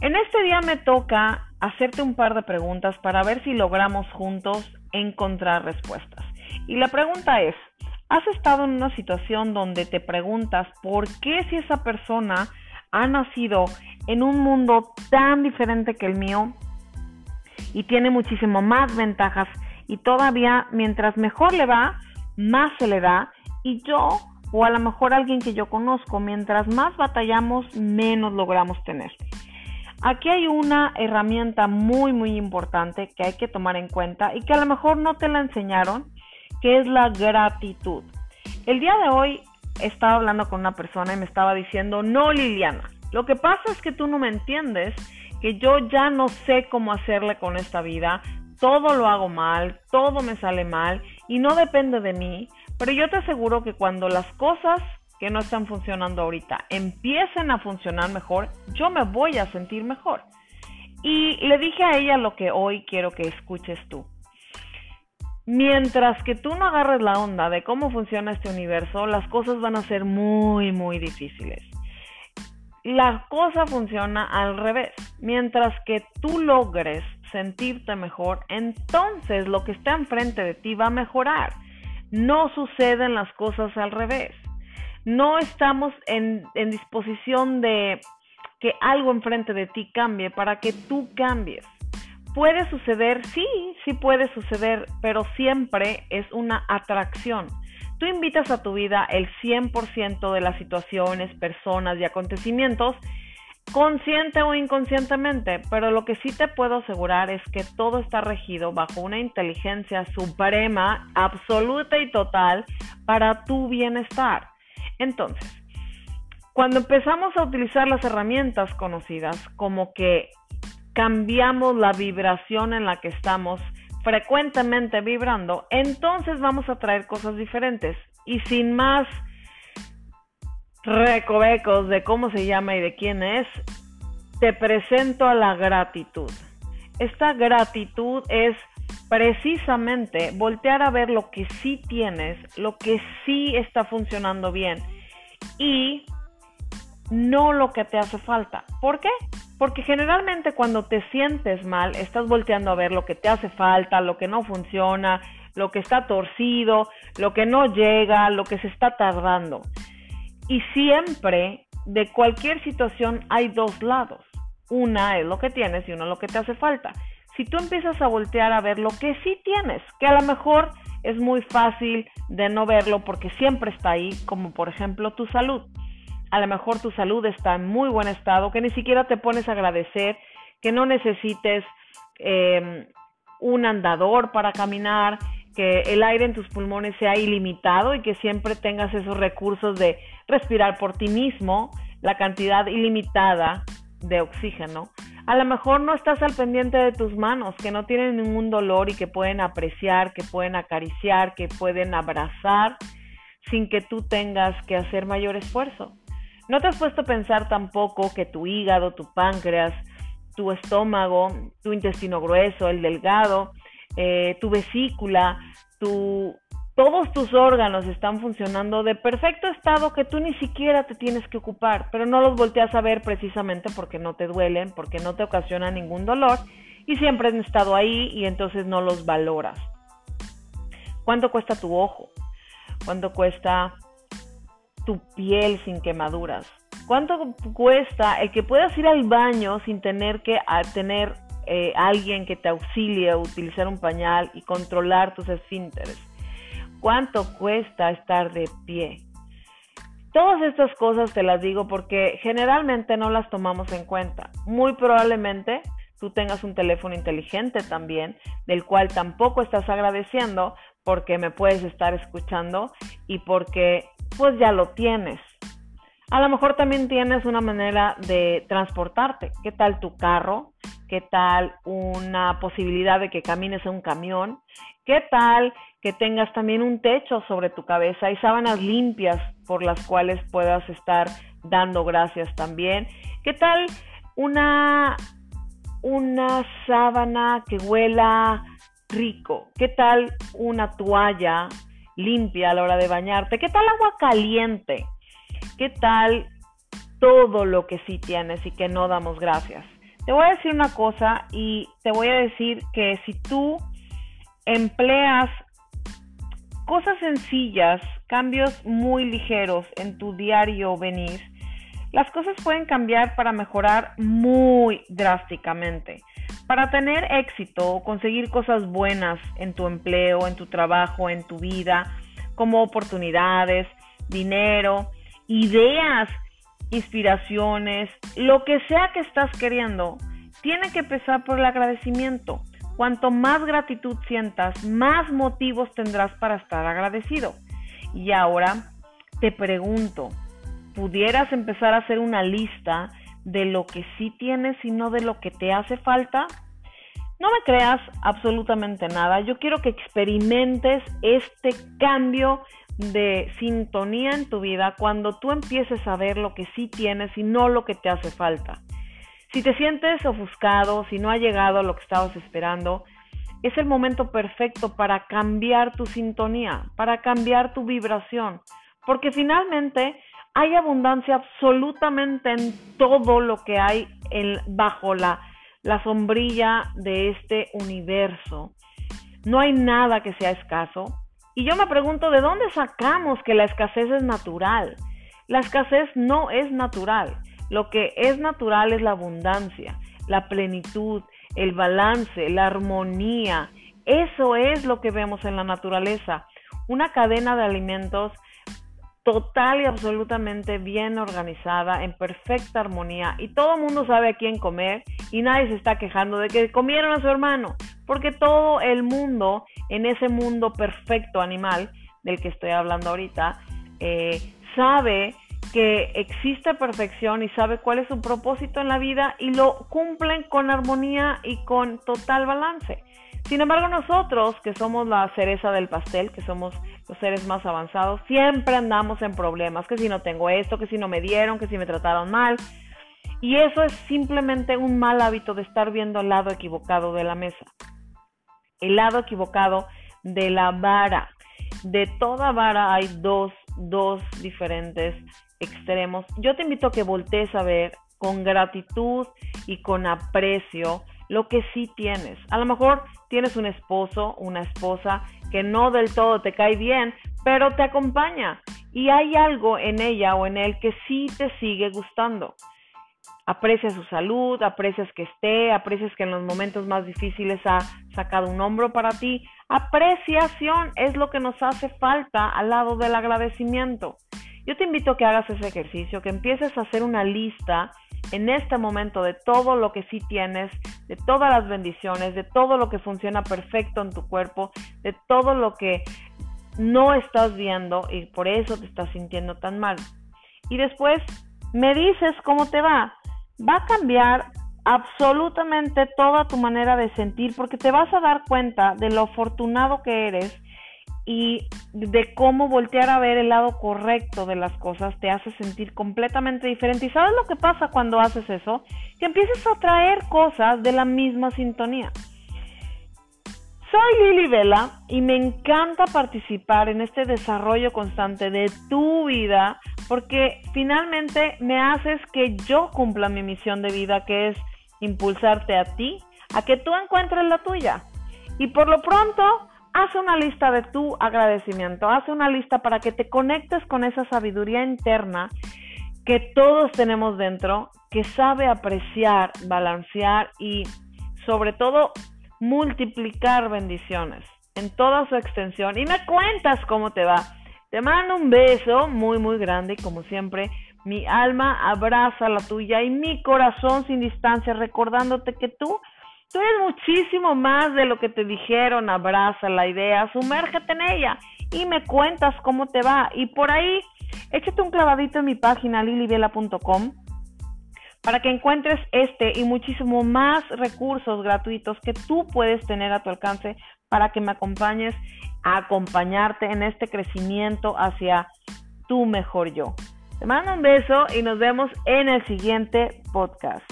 En este día me toca hacerte un par de preguntas para ver si logramos juntos encontrar respuestas. Y la pregunta es, ¿has estado en una situación donde te preguntas por qué si esa persona ha nacido en un mundo tan diferente que el mío y tiene muchísimo más ventajas y todavía mientras mejor le va, más se le da y yo o a lo mejor alguien que yo conozco, mientras más batallamos, menos logramos tener. Aquí hay una herramienta muy muy importante que hay que tomar en cuenta y que a lo mejor no te la enseñaron, que es la gratitud. El día de hoy estaba hablando con una persona y me estaba diciendo, no Liliana, lo que pasa es que tú no me entiendes, que yo ya no sé cómo hacerle con esta vida, todo lo hago mal, todo me sale mal y no depende de mí, pero yo te aseguro que cuando las cosas que no están funcionando ahorita empiecen a funcionar mejor, yo me voy a sentir mejor. Y le dije a ella lo que hoy quiero que escuches tú. Mientras que tú no agarres la onda de cómo funciona este universo, las cosas van a ser muy, muy difíciles. La cosa funciona al revés. Mientras que tú logres sentirte mejor, entonces lo que está enfrente de ti va a mejorar. No suceden las cosas al revés. No estamos en, disposición de que algo enfrente de ti cambie para que tú cambies. Puede suceder, sí, sí puede suceder, pero siempre es una atracción. Tú invitas a tu vida el 100% de las situaciones, personas y acontecimientos consciente o inconscientemente, pero lo que sí te puedo asegurar es que todo está regido bajo una inteligencia suprema, absoluta y total para tu bienestar. Entonces, cuando empezamos a utilizar las herramientas conocidas, como que cambiamos la vibración en la que estamos frecuentemente vibrando, entonces vamos a traer cosas diferentes. Y sin más recovecos de cómo se llama y de quién es, te presento a la gratitud. Esta gratitud es precisamente voltear a ver lo que sí tienes, lo que sí está funcionando bien y no lo que te hace falta. ¿Por qué? Porque generalmente cuando te sientes mal, estás volteando a ver lo que te hace falta, lo que no funciona, lo que está torcido, lo que no llega, lo que se está tardando. Y siempre, de cualquier situación, hay dos lados. Una es lo que tienes y uno es lo que te hace falta. Si tú empiezas a voltear a ver lo que sí tienes, que a lo mejor es muy fácil de no verlo porque siempre está ahí, como por ejemplo tu salud. A lo mejor tu salud está en muy buen estado, que ni siquiera te pones a agradecer, que no necesites em, un andador para caminar, que el aire en tus pulmones sea ilimitado y que siempre tengas esos recursos de respirar por ti mismo, la cantidad ilimitada de oxígeno. A lo mejor no estás al pendiente de tus manos, que no tienen ningún dolor y que pueden apreciar, que pueden acariciar, que pueden abrazar sin que tú tengas que hacer mayor esfuerzo. No te has puesto a pensar tampoco que tu hígado, tu páncreas, tu estómago, tu intestino grueso, el delgado, eh, tu vesícula, tu, todos tus órganos están funcionando de perfecto estado que tú ni siquiera te tienes que ocupar, pero no los volteas a ver precisamente porque no te duelen, porque no te ocasionan ningún dolor y siempre han estado ahí y entonces no los valoras. ¿Cuánto cuesta tu ojo? ¿Cuánto cuesta tu piel sin quemaduras? ¿Cuánto cuesta el que puedas ir al baño sin tener que tener eh, alguien que te auxilie a utilizar un pañal y controlar tus esfínteres? ¿Cuánto cuesta estar de pie? Todas estas cosas te las digo porque generalmente no las tomamos en cuenta. Muy probablemente tú tengas un teléfono inteligente también, del cual tampoco estás agradeciendo porque me puedes estar escuchando y porque pues ya lo tienes. A lo mejor también tienes una manera de transportarte. ¿Qué tal tu carro? ¿Qué tal una posibilidad de que camines en un camión? ¿Qué tal que tengas también un techo sobre tu cabeza y sábanas limpias por las cuales puedas estar dando gracias también? ¿Qué tal una, una sábana que huela rico? ¿Qué tal una toalla limpia a la hora de bañarte? ¿Qué tal agua caliente? ¿Qué tal todo lo que sí tienes y que no damos gracias? Te voy a decir una cosa y te voy a decir que si tú empleas cosas sencillas, cambios muy ligeros en tu diario venir, las cosas pueden cambiar para mejorar muy drásticamente. Para tener éxito conseguir cosas buenas en tu empleo, en tu trabajo, en tu vida, como oportunidades, dinero, ideas, inspiraciones, lo que sea que estás queriendo, tiene que empezar por el agradecimiento. Cuanto más gratitud sientas, más motivos tendrás para estar agradecido. Y ahora te pregunto, ¿pudieras empezar a hacer una lista de lo que sí tienes y no de lo que te hace falta? No me creas absolutamente nada. Yo quiero que experimentes este cambio de sintonía en tu vida cuando tú empieces a ver lo que sí tienes y no lo que te hace falta. Si te sientes ofuscado, si no ha llegado lo que estabas esperando, es el momento perfecto para cambiar tu sintonía, para cambiar tu vibración, porque finalmente hay abundancia absolutamente en todo lo que hay bajo la, la sombrilla de este universo. No hay nada que sea escaso. Y yo me pregunto, ¿de dónde sacamos que la escasez es natural? La escasez no es natural. Lo que es natural es la abundancia, la plenitud, el balance, la armonía. Eso es lo que vemos en la naturaleza. Una cadena de alimentos total y absolutamente bien organizada, en perfecta armonía y todo el mundo sabe a quién comer y nadie se está quejando de que comieron a su hermano, porque todo el mundo en ese mundo perfecto animal del que estoy hablando ahorita eh, sabe que existe perfección y sabe cuál es su propósito en la vida y lo cumplen con armonía y con total balance. Sin embargo, nosotros, que somos la cereza del pastel, que somos los seres más avanzados, siempre andamos en problemas, que si no tengo esto, que si no me dieron, que si me trataron mal. Y eso es simplemente un mal hábito de estar viendo el lado equivocado de la mesa. El lado equivocado de la vara. De toda vara hay dos, dos diferentes extremos, yo te invito a que voltees a ver con gratitud y con aprecio lo que sí tienes. A lo mejor tienes un esposo, una esposa que no del todo te cae bien, pero te acompaña y hay algo en ella o en él que sí te sigue gustando. Aprecias su salud, aprecias que esté, aprecias que en los momentos más difíciles ha sacado un hombro para ti. Apreciación es lo que nos hace falta al lado del agradecimiento. Yo te invito a que hagas ese ejercicio, que empieces a hacer una lista en este momento de todo lo que sí tienes, de todas las bendiciones, de todo lo que funciona perfecto en tu cuerpo, de todo lo que no estás viendo y por eso te estás sintiendo tan mal. Y después me dices cómo te va. Va a cambiar absolutamente toda tu manera de sentir porque te vas a dar cuenta de lo afortunado que eres y de cómo voltear a ver el lado correcto de las cosas te hace sentir completamente diferente. ¿Y sabes lo que pasa cuando haces eso? Que empiezas a traer cosas de la misma sintonía. Soy Lili Vela y me encanta participar en este desarrollo constante de tu vida porque finalmente me haces que yo cumpla mi misión de vida que es impulsarte a ti a que tú encuentres la tuya. Y por lo pronto haz una lista de tu agradecimiento, haz una lista para que te conectes con esa sabiduría interna que todos tenemos dentro, que sabe apreciar, balancear y sobre todo multiplicar bendiciones en toda su extensión. Y me cuentas cómo te va. Te mando un beso muy, muy grande y como siempre, mi alma abraza la tuya y mi corazón sin distancia, recordándote que tú Tú eres muchísimo más de lo que te dijeron, abraza la idea, sumérgete en ella y me cuentas cómo te va. Y por ahí, échate un clavadito en mi página lilivela.com para que encuentres este y muchísimo más recursos gratuitos que tú puedes tener a tu alcance para que me acompañes a acompañarte en este crecimiento hacia tu mejor yo. Te mando un beso y nos vemos en el siguiente podcast.